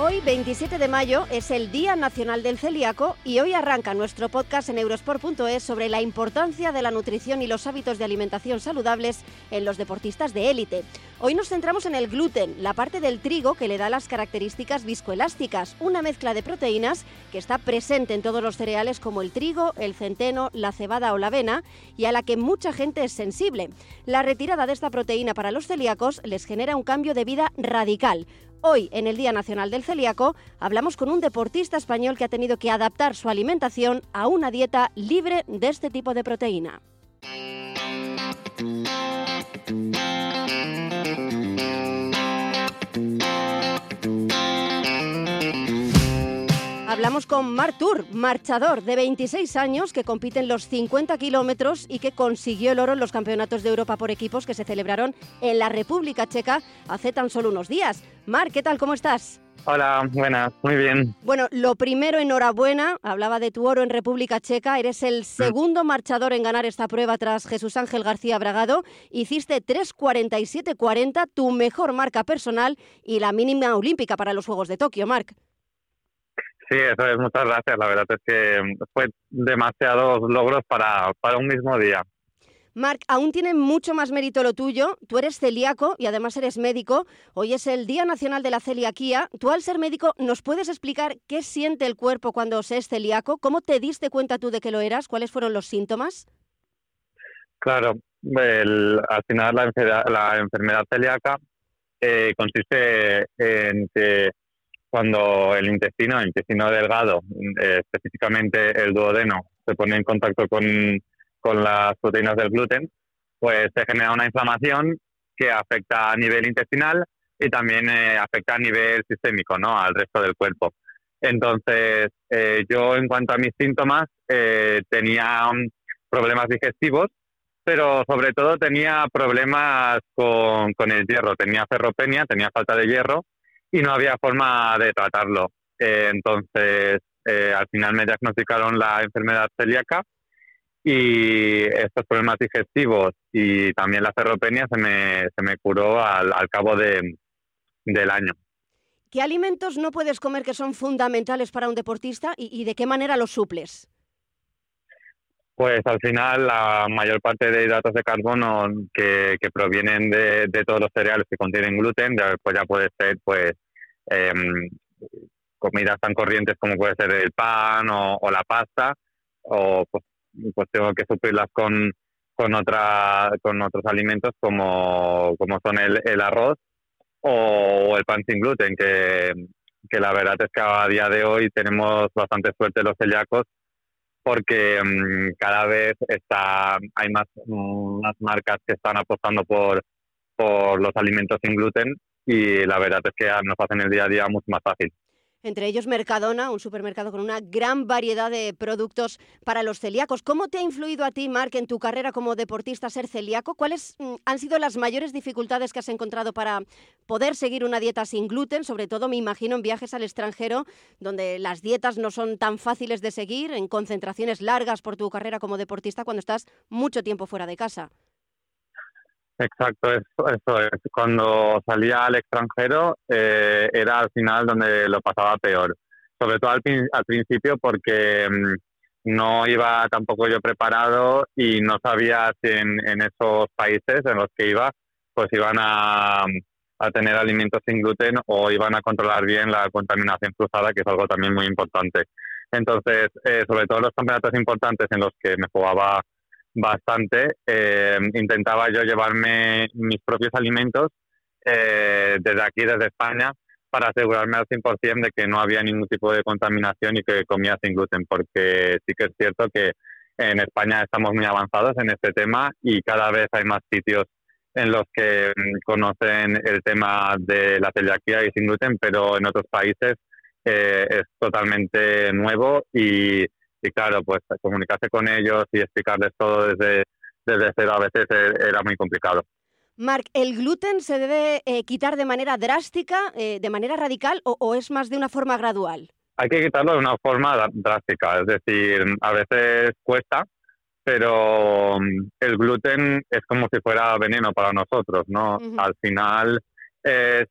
Hoy, 27 de mayo, es el Día Nacional del Celíaco y hoy arranca nuestro podcast en eurosport.es sobre la importancia de la nutrición y los hábitos de alimentación saludables en los deportistas de élite. Hoy nos centramos en el gluten, la parte del trigo que le da las características viscoelásticas, una mezcla de proteínas que está presente en todos los cereales como el trigo, el centeno, la cebada o la avena y a la que mucha gente es sensible. La retirada de esta proteína para los celíacos les genera un cambio de vida radical Hoy, en el Día Nacional del Celíaco, hablamos con un deportista español que ha tenido que adaptar su alimentación a una dieta libre de este tipo de proteína. Hablamos con Martur, marchador de 26 años que compite en los 50 kilómetros y que consiguió el oro en los campeonatos de Europa por equipos que se celebraron en la República Checa hace tan solo unos días. Mar, ¿qué tal? ¿Cómo estás? Hola, buenas, muy bien. Bueno, lo primero, enhorabuena. Hablaba de tu oro en República Checa. Eres el mm. segundo marchador en ganar esta prueba tras Jesús Ángel García Bragado. Hiciste 3.47.40, tu mejor marca personal y la mínima olímpica para los Juegos de Tokio, Marc. Sí, eso es, muchas gracias. La verdad es que fue demasiados logros para, para un mismo día. Marc, aún tiene mucho más mérito lo tuyo. Tú eres celíaco y además eres médico. Hoy es el Día Nacional de la Celiaquía. Tú al ser médico, ¿nos puedes explicar qué siente el cuerpo cuando se es celíaco? ¿Cómo te diste cuenta tú de que lo eras? ¿Cuáles fueron los síntomas? Claro, al final la enfermedad, celíaca eh, consiste en que cuando el intestino, el intestino delgado, eh, específicamente el duodeno, se pone en contacto con, las proteínas del gluten, pues se genera una inflamación que afecta a nivel intestinal y también eh, afecta a nivel sistémico, ¿no? Al resto del cuerpo. Entonces, eh, yo en cuanto a mis síntomas, tenía problemas digestivos, pero sobre todo tenía problemas con, con el hierro. Tenía ferropenia, tenía falta de hierro y no había forma de tratarlo. Eh, entonces, eh, al final me diagnosticaron la enfermedad celíaca y estos problemas digestivos y también la ferropenia se me, se me curó al, cabo de, del año. ¿Qué alimentos no puedes comer que son fundamentales para un deportista y, de qué manera los suples? Pues al final la mayor parte de hidratos de carbono que, provienen de, todos los cereales que contienen gluten, pues ya puede ser pues em, comidas tan corrientes como puede ser el pan o, la pasta, o pues, pues, tengo que suplirlas con, con, otra, con otros alimentos como, como son el, arroz o el pan sin gluten, que, que la verdad es que a día de hoy tenemos bastante suerte los celíacos porque mm, cada vez está hay más, más marcas que están apostando por, por los alimentos sin gluten y la verdad es que nos hacen el día a día mucho más fácil entre ellos Mercadona, un supermercado con una gran variedad de productos para los celíacos. ¿Cómo te ha influido a ti, Marc, en tu carrera como deportista ser celíaco? ¿Cuáles mm, han sido las mayores dificultades que has encontrado para poder seguir una dieta sin gluten? Sobre todo, me imagino, en viajes al extranjero, donde las dietas no son tan fáciles de seguir, en concentraciones largas por tu carrera como deportista, cuando estás mucho tiempo fuera de casa. Exacto, eso, eso es. Cuando salía al extranjero eh, era al final donde lo pasaba peor. Sobre todo al, al principio porque mm, no iba tampoco yo preparado y no sabía si en, en, esos países en los que iba pues iban a, a, tener alimentos sin gluten o iban a controlar bien la contaminación cruzada, que es algo también muy importante. Entonces, eh, sobre todo los campeonatos importantes en los que me jugaba bastante. Eh, intentaba yo llevarme mis propios alimentos eh, desde aquí, desde España, para asegurarme al 100% de que no había ningún tipo de contaminación y que comía sin gluten, porque sí que es cierto que en España estamos muy avanzados en este tema y cada vez hay más sitios en los que mm, conocen el tema de la celiaquía y sin gluten, pero en otros países eh, es totalmente nuevo y y claro, pues comunicarse con ellos y explicarles todo desde, desde cero a veces e, era muy complicado. Marc, ¿el gluten se debe eh, quitar de manera drástica, eh, de manera radical o, es más de una forma gradual? Hay que quitarlo de una forma drástica, es decir, a veces cuesta, pero mm, el gluten es como si fuera veneno para nosotros, ¿no? Al final es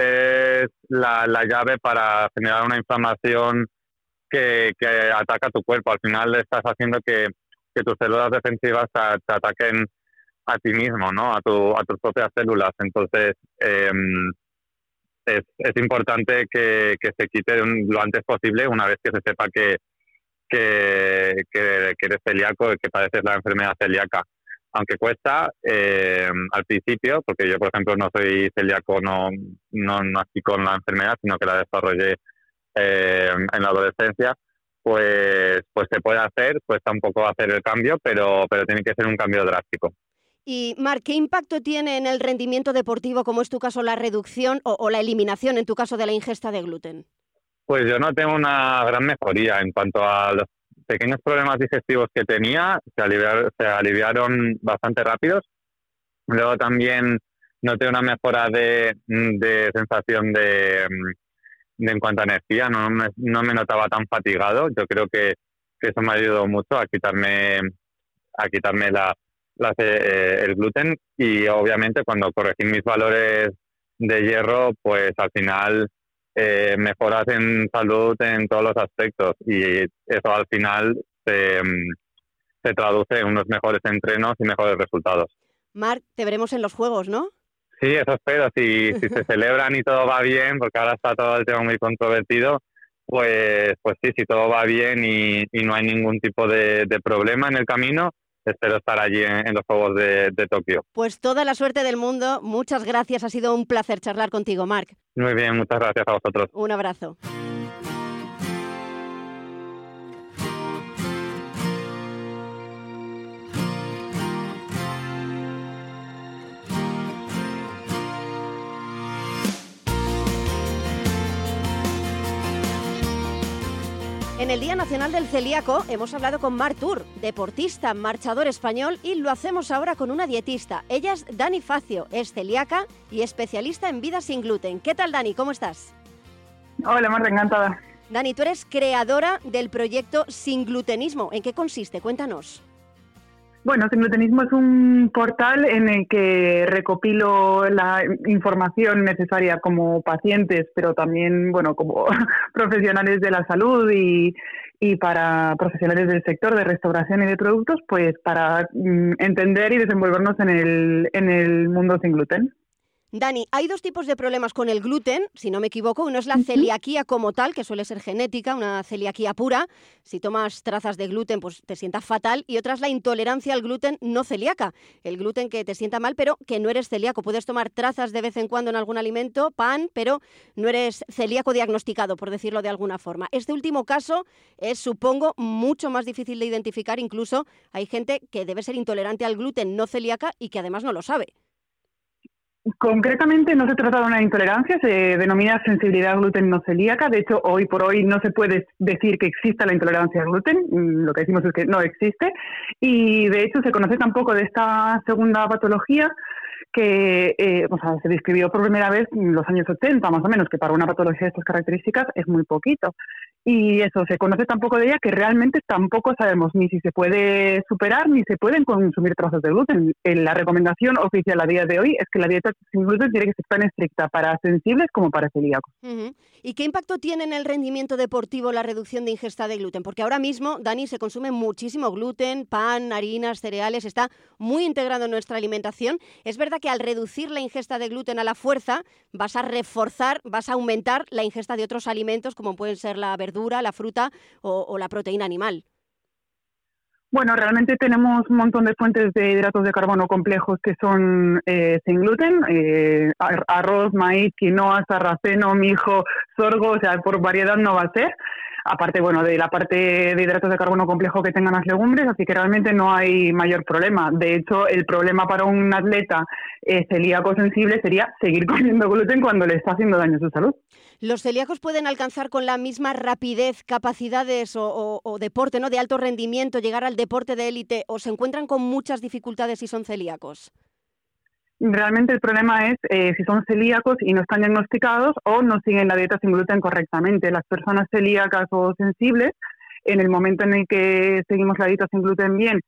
es la, la llave para generar una inflamación que, que, ataca tu cuerpo. Al final estás haciendo que, que tus células defensivas te, ataquen a ti mismo, ¿no? A, tu, a tus propias células. Entonces, em, es, es importante que, que se quite lo antes posible una vez que se sepa que, que, que, eres celíaco y que padeces la enfermedad celíaca. Aunque cuesta eh, al principio, porque yo, por ejemplo, no soy celíaco, no, no nací con la enfermedad, sino que la desarrollé eh, en la adolescencia, pues, pues se puede hacer, cuesta un poco hacer el cambio, pero, pero tiene que ser un cambio drástico. Y, Marc, ¿qué impacto tiene en el rendimiento deportivo, como es tu caso, la reducción o, o la eliminación, en tu caso, de la ingesta de gluten? Pues yo no tengo una gran mejoría en cuanto a los pequeños problemas digestivos que tenía, se aliviaron, se aliviaron bastante rápidos. Luego también noté una mejora de, de sensación de, en cuanto a energía, no me, no me notaba tan fatigado. Yo creo que, que eso me ayudó mucho a quitarme a quitarme la, la eh, el gluten y obviamente cuando corregí mis valores de hierro, pues al final eh, mejoras en salud en todos los aspectos y eso al final se, se traduce en unos mejores entrenos y mejores resultados. Marc, te veremos en los Juegos, ¿no? Sí, eso espero. Si, si se celebran y todo va bien, porque ahora está todo el tema muy controvertido, pues, pues sí, si todo va bien y, y no hay ningún tipo de, de problema en el camino, espero estar allí en, los Juegos de, Tokio. Pues toda la suerte del mundo. Muchas gracias. Ha sido un placer charlar contigo, Marc. Muy bien, muchas gracias a vosotros. Un abrazo. En el Día Nacional del Celíaco hemos hablado con Mar Tour, deportista, marchador español, y lo hacemos ahora con una dietista. Ella es Dani Facio, es celíaca y especialista en vida sin gluten. ¿Qué tal, Dani? ¿Cómo estás? Hola, Marta, encantada. Dani, tú eres creadora del proyecto Sin Glutenismo. ¿En qué consiste? Cuéntanos. Bueno, Glutenismo es un portal en el que recopilo la información necesaria como pacientes, pero también, bueno, como profesionales de la salud y, y para profesionales del sector de restauración y de productos, pues para mm, entender y desenvolvernos en el, en el mundo sin gluten. Dani, hay dos tipos de problemas con el gluten, si no me equivoco. Uno es la celiaquía como tal, que suele ser genética, una celiaquía pura. Si tomas trazas de gluten, pues te sienta fatal. Y otra es la intolerancia al gluten no celíaca. El gluten que te sienta mal, pero que no eres celíaco. Puedes tomar trazas de vez en cuando en algún alimento, pan, pero no eres celíaco diagnosticado, por decirlo de alguna forma. Este último caso es, supongo, mucho más difícil de identificar. Incluso hay gente que debe ser intolerante al gluten no celíaca y que además no lo sabe. Concretamente no se trata de una intolerancia, se denomina sensibilidad gluten no celíaca. De hecho, hoy por hoy no se puede decir que exista la intolerancia al gluten, mm, lo que decimos es que no existe. Y de hecho se conoce tampoco de esta segunda patología que eh, o sea, se describió por primera vez en los años 80, más o menos, que para una patología de estas características es muy poquito. Y eso, se conoce tan poco de ella que realmente tampoco sabemos ni si se puede superar ni se pueden consumir trazas de gluten. Eh, la recomendación oficial a día de hoy es que la dieta sin gluten tiene que ser tan estricta para sensibles como para celíacos. ¿Y qué impacto tiene en el rendimiento deportivo la reducción de ingesta de gluten? Porque ahora mismo, Dani, se consume muchísimo gluten, pan, harinas, cereales, está muy integrado en nuestra alimentación. Es verdad que al reducir la ingesta de gluten a la fuerza, vas a reforzar, vas a aumentar la ingesta de otros alimentos como pueden ser la verdura, la fruta o, la proteína animal. Bueno, realmente tenemos un montón de fuentes de hidratos de carbono complejos que son eh, sin gluten, eh, arroz, maíz, quinoa, sarraceno, mijo, sorgo, o sea, por variedad no va a ser aparte bueno de la parte de hidratos de carbono complejo que tengan las legumbres, así que realmente no hay mayor problema. De hecho, el problema para un atleta eh, celíaco sensible sería seguir comiendo gluten cuando le está haciendo daño a su salud. ¿Los celíacos pueden alcanzar con la misma rapidez capacidades o, o deporte ¿no? de alto rendimiento, llegar al deporte de élite o se encuentran con muchas dificultades si son celíacos? Realmente el problema es eh, si son celíacos y no están diagnosticados o no siguen la dieta sin gluten correctamente. Las personas celíacas o sensibles, en el momento en el que seguimos la dieta sin gluten bien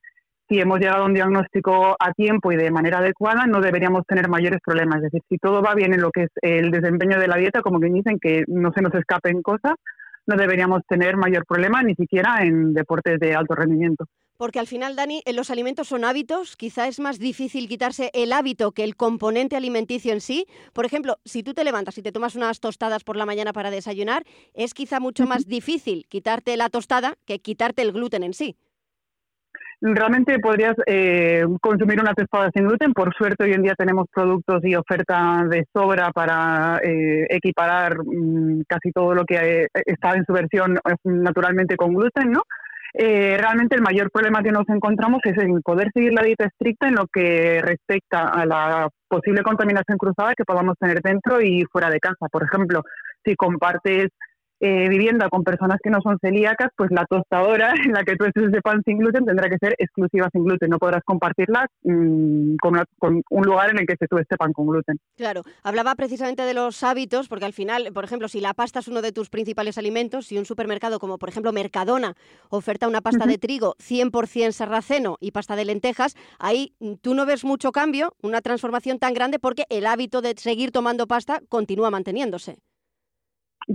si hemos llegado a un diagnóstico a tiempo y de manera adecuada, no deberíamos tener mayores problemas. Es decir, si todo va bien en lo que es el desempeño de la dieta, como que dicen, que no se nos escapen cosas, no deberíamos tener mayor problema ni siquiera en deportes de alto rendimiento. Porque al final, Dani, los alimentos son hábitos, quizá es más difícil quitarse el hábito que el componente alimenticio en sí. Por ejemplo, si tú te levantas y te tomas unas tostadas por la mañana para desayunar, es quizá mucho más difícil quitarte la tostada que quitarte el gluten en sí realmente podrías eh, consumir una tostada sin gluten. Por suerte, hoy en día tenemos productos y oferta de sobra para eh, equiparar mm, casi todo lo que eh, está en su versión naturalmente con gluten, ¿no? realmente el mayor problema que nos encontramos es en poder seguir la dieta estricta en lo que respecta a la posible contaminación cruzada que podamos tener dentro y fuera de casa. Por ejemplo, si compartes eh, vivienda con personas que no son celíacas, pues la tostadora en la que tú estés de pan sin gluten tendrá que ser exclusiva sin gluten. No podrás compartirla mm, con, un lugar en el que se tueste pan con gluten. Claro, hablaba precisamente de los hábitos, porque al final, por ejemplo, si la pasta es uno de tus principales alimentos, si un supermercado como por ejemplo Mercadona oferta una pasta de trigo 100% sarraceno y pasta de lentejas, ahí mm, tú no ves mucho cambio, una transformación tan grande porque el hábito de seguir tomando pasta continúa manteniéndose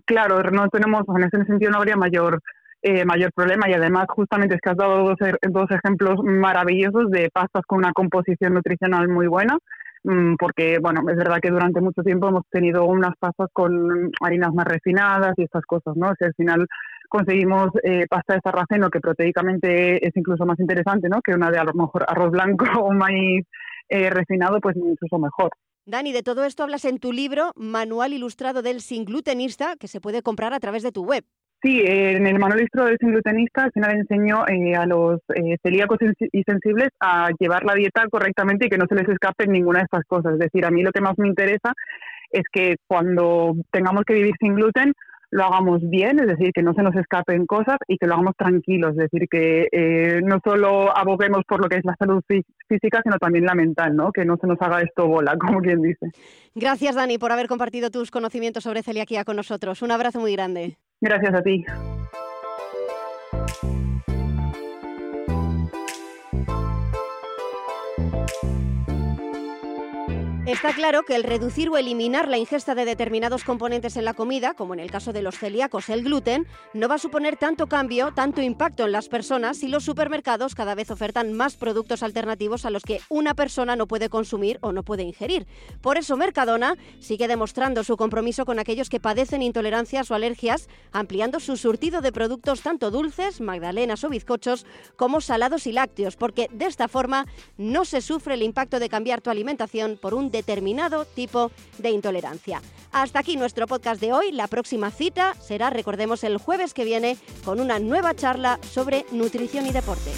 claro, no tenemos, en ese sentido no habría mayor eh, mayor problema y además justamente es que has dado dos, er, dos ejemplos maravillosos de pastas con una composición nutricional muy buena mm, porque bueno, es verdad que durante mucho tiempo hemos tenido unas pastas con harinas más refinadas y estas cosas, ¿no? O al final conseguimos eh, pasta de sarraceno que proteicamente es incluso más interesante, ¿no? Que una de a lo mejor arroz blanco o maíz eh, refinado, pues incluso mejor. Dani, de todo esto hablas en tu libro Manual Ilustrado del Sin Glutenista, que se puede comprar a través de tu web. Sí, en el manual ilustrado del sin glutenista al final enseño eh, a los eh, celíacos y sensibles a llevar la dieta correctamente y que no se les escape ninguna de estas cosas. Es decir, a mí lo que más me interesa es que cuando tengamos que vivir sin gluten, lo hagamos bien, es decir, que no se nos escapen cosas y que lo hagamos tranquilos, es decir, que eh, no solo aboguemos por lo que es la salud física, sino también la mental, ¿no? Que no se nos haga esto bola, como quien dice. Gracias, Dani, por haber compartido tus conocimientos sobre celiaquía con nosotros. Un abrazo muy grande. Gracias a ti. Está claro que el reducir o eliminar la ingesta de determinados componentes en la comida, como en el caso de los celíacos el gluten, no va a suponer tanto cambio, tanto impacto en las personas si los supermercados cada vez ofertan más productos alternativos a los que una persona no puede consumir o no puede ingerir. Por eso Mercadona sigue demostrando su compromiso con aquellos que padecen intolerancias o alergias, ampliando su surtido de productos tanto dulces, magdalenas o bizcochos, como salados y lácteos, porque de esta forma no se sufre el impacto de cambiar tu alimentación por un determinado tipo de intolerancia. Hasta aquí nuestro podcast de hoy. La próxima cita será, recordemos, el jueves que viene con una nueva charla sobre nutrición y deporte.